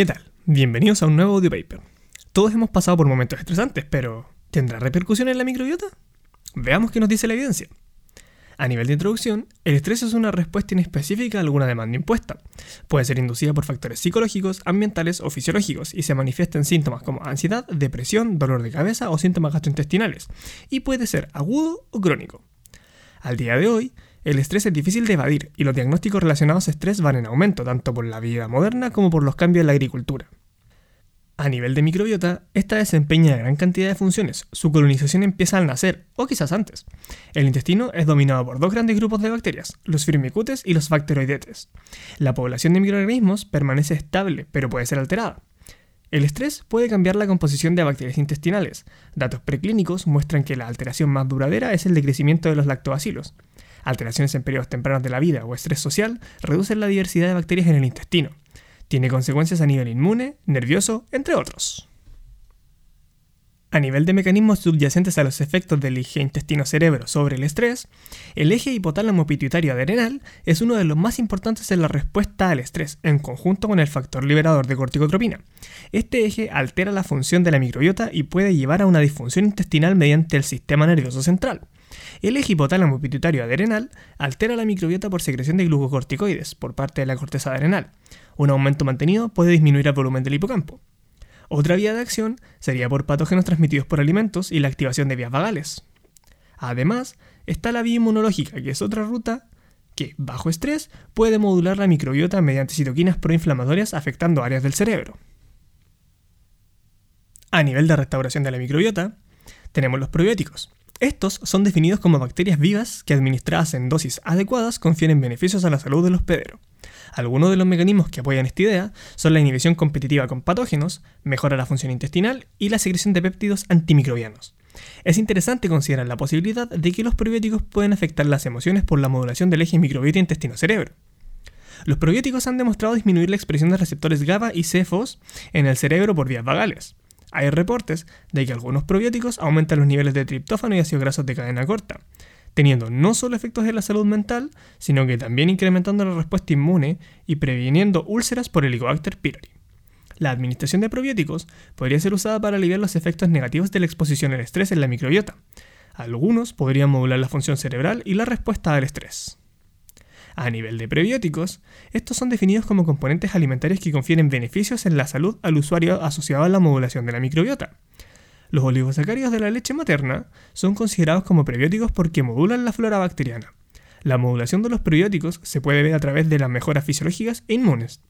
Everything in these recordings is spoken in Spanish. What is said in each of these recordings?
¿Qué tal? Bienvenidos a un nuevo audio paper. Todos hemos pasado por momentos estresantes, pero ¿tendrá repercusión en la microbiota? Veamos qué nos dice la evidencia. A nivel de introducción, el estrés es una respuesta inespecífica a alguna demanda impuesta. Puede ser inducida por factores psicológicos, ambientales o fisiológicos y se manifiesta en síntomas como ansiedad, depresión, dolor de cabeza o síntomas gastrointestinales, y puede ser agudo o crónico. Al día de hoy, el estrés es difícil de evadir y los diagnósticos relacionados a estrés van en aumento tanto por la vida moderna como por los cambios en la agricultura. A nivel de microbiota, esta desempeña gran cantidad de funciones. Su colonización empieza al nacer, o quizás antes. El intestino es dominado por dos grandes grupos de bacterias, los firmicutes y los bacteroidetes. La población de microorganismos permanece estable, pero puede ser alterada. El estrés puede cambiar la composición de bacterias intestinales. Datos preclínicos muestran que la alteración más duradera es el decrecimiento de los lactobacilos. Alteraciones en periodos tempranos de la vida o estrés social reducen la diversidad de bacterias en el intestino. Tiene consecuencias a nivel inmune, nervioso, entre otros. A nivel de mecanismos subyacentes a los efectos del eje intestino-cerebro sobre el estrés, el eje hipotálamo pituitario adrenal es uno de los más importantes en la respuesta al estrés, en conjunto con el factor liberador de corticotropina. Este eje altera la función de la microbiota y puede llevar a una disfunción intestinal mediante el sistema nervioso central. El eje hipotálamo pituitario adrenal altera la microbiota por secreción de glucocorticoides por parte de la corteza adrenal. Un aumento mantenido puede disminuir el volumen del hipocampo. Otra vía de acción sería por patógenos transmitidos por alimentos y la activación de vías vagales. Además, está la vía inmunológica, que es otra ruta que, bajo estrés, puede modular la microbiota mediante citoquinas proinflamatorias afectando áreas del cerebro. A nivel de restauración de la microbiota, tenemos los probióticos. Estos son definidos como bacterias vivas que administradas en dosis adecuadas confieren beneficios a la salud del hospedero. Algunos de los mecanismos que apoyan esta idea son la inhibición competitiva con patógenos, mejora la función intestinal y la secreción de péptidos antimicrobianos. Es interesante considerar la posibilidad de que los probióticos pueden afectar las emociones por la modulación del eje microbiota intestino-cerebro. Los probióticos han demostrado disminuir la expresión de receptores GABA y CFOs en el cerebro por vías vagales. Hay reportes de que algunos probióticos aumentan los niveles de triptófano y ácidos grasos de cadena corta, teniendo no solo efectos en la salud mental, sino que también incrementando la respuesta inmune y previniendo úlceras por Helicobacter pylori. La administración de probióticos podría ser usada para aliviar los efectos negativos de la exposición al estrés en la microbiota. Algunos podrían modular la función cerebral y la respuesta al estrés. A nivel de prebióticos, estos son definidos como componentes alimentarios que confieren beneficios en la salud al usuario asociado a la modulación de la microbiota. Los oligosacáridos de la leche materna son considerados como prebióticos porque modulan la flora bacteriana. La modulación de los prebióticos se puede ver a través de las mejoras fisiológicas e inmunes.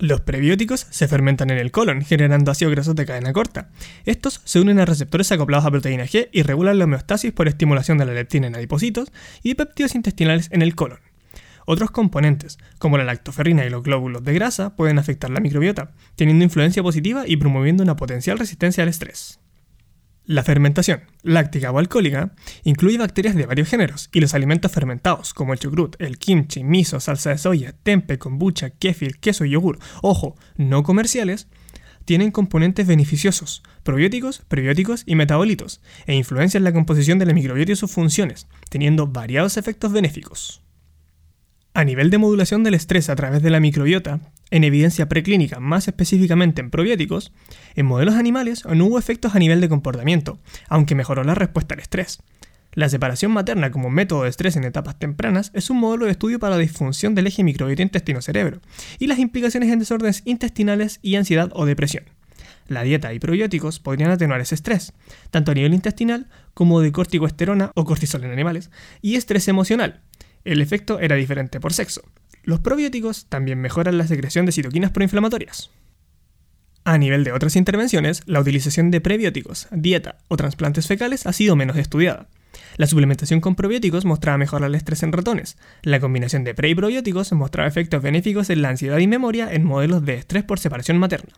Los prebióticos se fermentan en el colon, generando ácidos grasos de cadena corta. Estos se unen a receptores acoplados a proteína G y regulan la homeostasis por estimulación de la leptina en adipocitos y péptidos intestinales en el colon. Otros componentes, como la lactoferrina y los glóbulos de grasa, pueden afectar la microbiota, teniendo influencia positiva y promoviendo una potencial resistencia al estrés. La fermentación, láctica o alcohólica, incluye bacterias de varios géneros y los alimentos fermentados, como el chucrut, el kimchi, miso, salsa de soya, tempe, kombucha, kefir, queso y yogur, ojo, no comerciales, tienen componentes beneficiosos, probióticos, prebióticos y metabolitos, e influencian la composición de la microbiota y sus funciones, teniendo variados efectos benéficos. A nivel de modulación del estrés a través de la microbiota, en evidencia preclínica más específicamente en probióticos, en modelos animales no hubo efectos a nivel de comportamiento, aunque mejoró la respuesta al estrés. La separación materna como método de estrés en etapas tempranas es un modelo de estudio para la disfunción del eje microbiota intestino-cerebro y las implicaciones en desórdenes intestinales y ansiedad o depresión. La dieta y probióticos podrían atenuar ese estrés, tanto a nivel intestinal como de corticoesterona o cortisol en animales, y estrés emocional, el efecto era diferente por sexo. Los probióticos también mejoran la secreción de citoquinas proinflamatorias. A nivel de otras intervenciones, la utilización de prebióticos, dieta o trasplantes fecales ha sido menos estudiada. La suplementación con probióticos mostraba mejorar el estrés en ratones. La combinación de pre y probióticos mostraba efectos benéficos en la ansiedad y memoria en modelos de estrés por separación materna.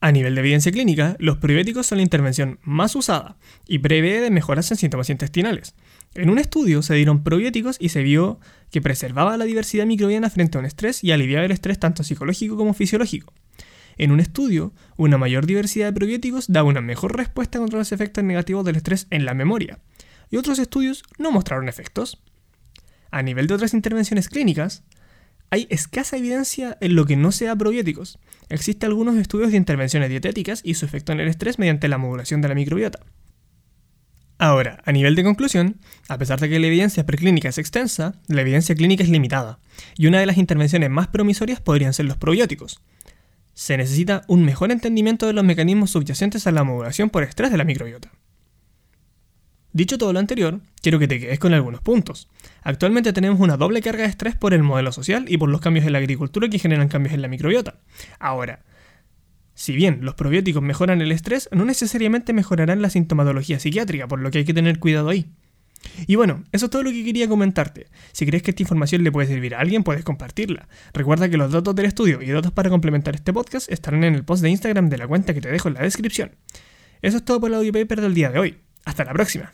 A nivel de evidencia clínica, los probióticos son la intervención más usada y prevé de mejoras en síntomas intestinales. En un estudio se dieron probióticos y se vio que preservaba la diversidad microbiana frente a un estrés y aliviaba el estrés tanto psicológico como fisiológico. En un estudio, una mayor diversidad de probióticos daba una mejor respuesta contra los efectos negativos del estrés en la memoria, y otros estudios no mostraron efectos. A nivel de otras intervenciones clínicas, hay escasa evidencia en lo que no sea probióticos. Existen algunos estudios de intervenciones dietéticas y su efecto en el estrés mediante la modulación de la microbiota. Ahora, a nivel de conclusión, a pesar de que la evidencia preclínica es extensa, la evidencia clínica es limitada, y una de las intervenciones más promisorias podrían ser los probióticos. Se necesita un mejor entendimiento de los mecanismos subyacentes a la modulación por estrés de la microbiota. Dicho todo lo anterior, quiero que te quedes con algunos puntos. Actualmente tenemos una doble carga de estrés por el modelo social y por los cambios en la agricultura que generan cambios en la microbiota. Ahora, si bien los probióticos mejoran el estrés, no necesariamente mejorarán la sintomatología psiquiátrica, por lo que hay que tener cuidado ahí. Y bueno, eso es todo lo que quería comentarte. Si crees que esta información le puede servir a alguien, puedes compartirla. Recuerda que los datos del estudio y datos para complementar este podcast estarán en el post de Instagram de la cuenta que te dejo en la descripción. Eso es todo por el audio paper del día de hoy. Hasta la próxima.